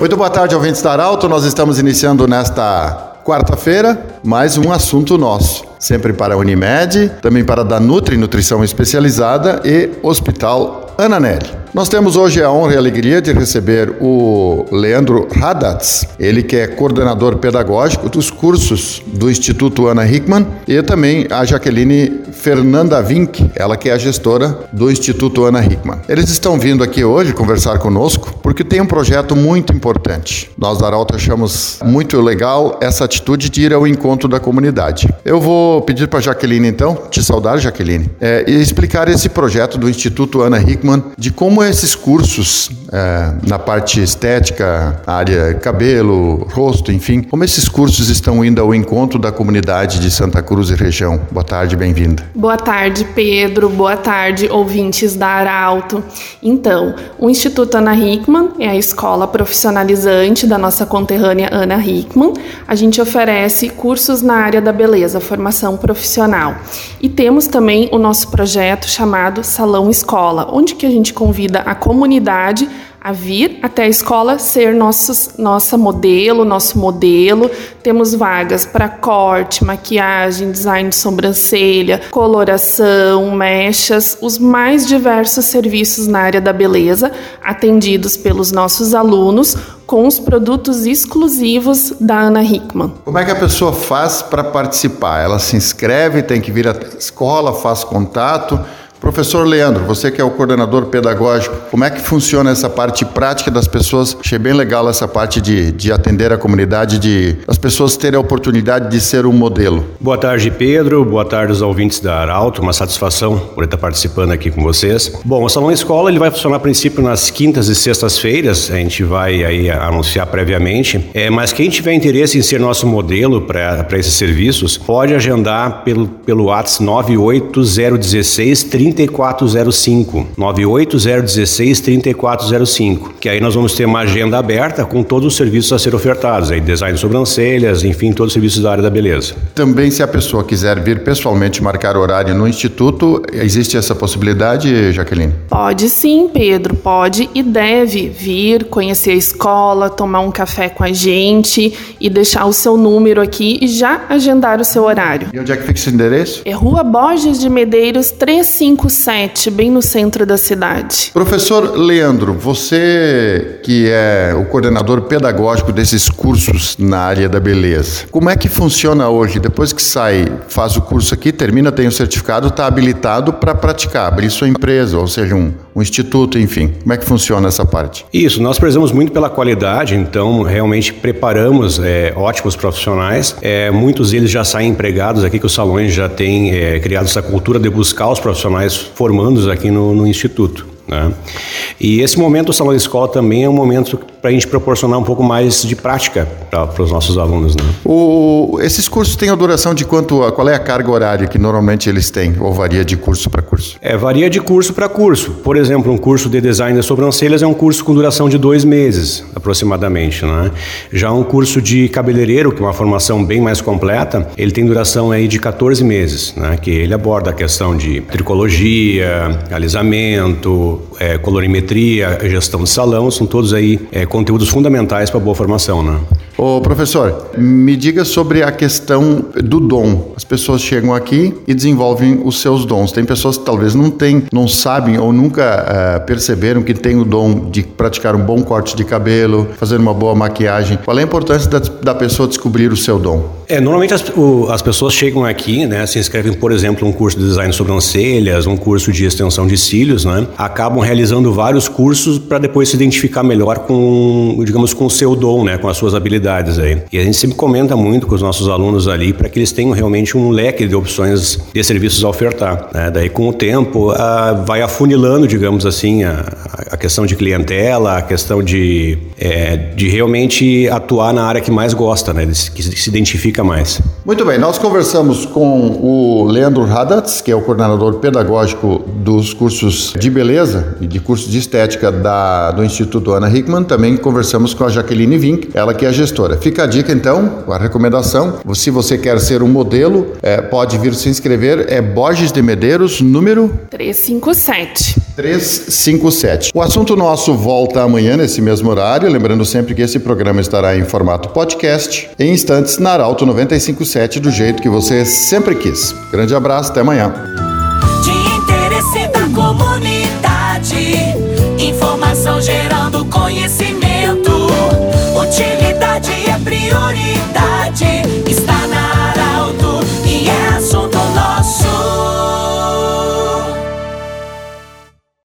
Muito boa tarde, ouvintes da Arauto. Nós estamos iniciando nesta quarta-feira mais um assunto nosso. Sempre para a Unimed, também para a Danutri Nutrição Especializada e Hospital Ananelli. Nós temos hoje a honra e a alegria de receber o Leandro Radatz, ele que é coordenador pedagógico dos cursos do Instituto Ana Hickman, e também a Jaqueline Fernanda Vink, ela que é a gestora do Instituto Ana Hickman. Eles estão vindo aqui hoje conversar conosco porque tem um projeto muito importante. Nós da Arauto achamos muito legal essa atitude de ir ao encontro da comunidade. Eu vou pedir para a Jaqueline então, te saudar Jaqueline, é, e explicar esse projeto do Instituto Ana Hickman de como esses cursos é, na parte estética, área cabelo, rosto, enfim, como esses cursos estão indo ao encontro da comunidade de Santa Cruz e região? Boa tarde, bem-vinda. Boa tarde, Pedro. Boa tarde, ouvintes da Arauto. Então, o Instituto Ana Hickman é a escola profissionalizante da nossa conterrânea Ana Hickman. A gente oferece cursos na área da beleza, formação profissional. E temos também o nosso projeto chamado Salão Escola, onde que a gente convida convida a comunidade a vir até a escola ser nossos, nossa modelo, nosso modelo. Temos vagas para corte, maquiagem, design de sobrancelha, coloração, mechas, os mais diversos serviços na área da beleza, atendidos pelos nossos alunos com os produtos exclusivos da Ana Hickman. Como é que a pessoa faz para participar? Ela se inscreve, tem que vir à escola, faz contato Professor Leandro, você que é o coordenador pedagógico, como é que funciona essa parte prática das pessoas? Achei bem legal essa parte de, de atender a comunidade, de as pessoas terem a oportunidade de ser um modelo. Boa tarde, Pedro. Boa tarde aos ouvintes da Arauto. Uma satisfação por estar participando aqui com vocês. Bom, o Salão Escola ele vai funcionar a princípio nas quintas e sextas-feiras. A gente vai aí anunciar previamente. É, mas quem tiver interesse em ser nosso modelo para esses serviços, pode agendar pelo, pelo WhatsApp 98016 30 3405, 98016 3405, que aí nós vamos ter uma agenda aberta com todos os serviços a ser ofertados, aí design de sobrancelhas, enfim, todos os serviços da área da beleza. Também se a pessoa quiser vir pessoalmente marcar horário no instituto, existe essa possibilidade, Jaqueline? Pode sim, Pedro, pode e deve vir conhecer a escola, tomar um café com a gente e deixar o seu número aqui e já agendar o seu horário. E onde é que fica esse endereço? É Rua Borges de Medeiros 35 57, bem no centro da cidade. Professor Leandro, você que é o coordenador pedagógico desses cursos na área da beleza, como é que funciona hoje? Depois que sai, faz o curso aqui, termina, tem o certificado, está habilitado para praticar, abrir sua empresa, ou seja, um, um instituto, enfim. Como é que funciona essa parte? Isso, nós prezamos muito pela qualidade, então realmente preparamos é, ótimos profissionais. É, muitos deles já saem empregados aqui, que os salões já têm é, criado essa cultura de buscar os profissionais formandos aqui no, no Instituto. Né? E esse momento do Salão de Escola também é um momento para a gente proporcionar um pouco mais de prática para os nossos alunos. Né? O, esses cursos têm a duração de quanto? Qual é a carga horária que normalmente eles têm? Ou varia de curso para curso? É, varia de curso para curso. Por exemplo, um curso de design de sobrancelhas é um curso com duração de dois meses, aproximadamente. Né? Já um curso de cabeleireiro, que é uma formação bem mais completa, ele tem duração aí de 14 meses, né? que ele aborda a questão de tricologia, alisamento, é, colorimetria, gestão de salão, são todos aí é, conteúdos fundamentais para boa formação, né? Ô professor, me diga sobre a questão do dom. As pessoas chegam aqui e desenvolvem os seus dons. Tem pessoas que talvez não têm, não sabem ou nunca uh, perceberam que tem o dom de praticar um bom corte de cabelo, fazer uma boa maquiagem. Qual é a importância da, da pessoa descobrir o seu dom? É, normalmente as, o, as pessoas chegam aqui, né, se inscrevem, por exemplo, um curso de design de sobrancelhas, um curso de extensão de cílios, né, acabam realizando vários cursos para depois se identificar melhor com, digamos, com o seu dom, né, com as suas habilidades aí. E a gente sempre comenta muito com os nossos alunos ali para que eles tenham realmente um leque de opções de serviços a ofertar. Né? Daí, com o tempo, a, vai afunilando, digamos assim, a, a, questão de clientela, a questão de, é, de realmente atuar na área que mais gosta, né, que se identifica identifica mais. Muito bem, nós conversamos com o Leandro Radatz, que é o coordenador pedagógico dos cursos de beleza e de cursos de estética da, do Instituto Ana Hickman. Também conversamos com a Jaqueline Vink, ela que é a gestora. Fica a dica então, a recomendação. Se você quer ser um modelo, é, pode vir se inscrever. É Borges de Medeiros, número 357. 357. O assunto nosso volta amanhã nesse mesmo horário, lembrando sempre que esse programa estará em formato podcast, em instantes na Arauto 957, do jeito que você sempre quis. Grande abraço, até amanhã. De interesse da comunidade, informação gerando conhecimento.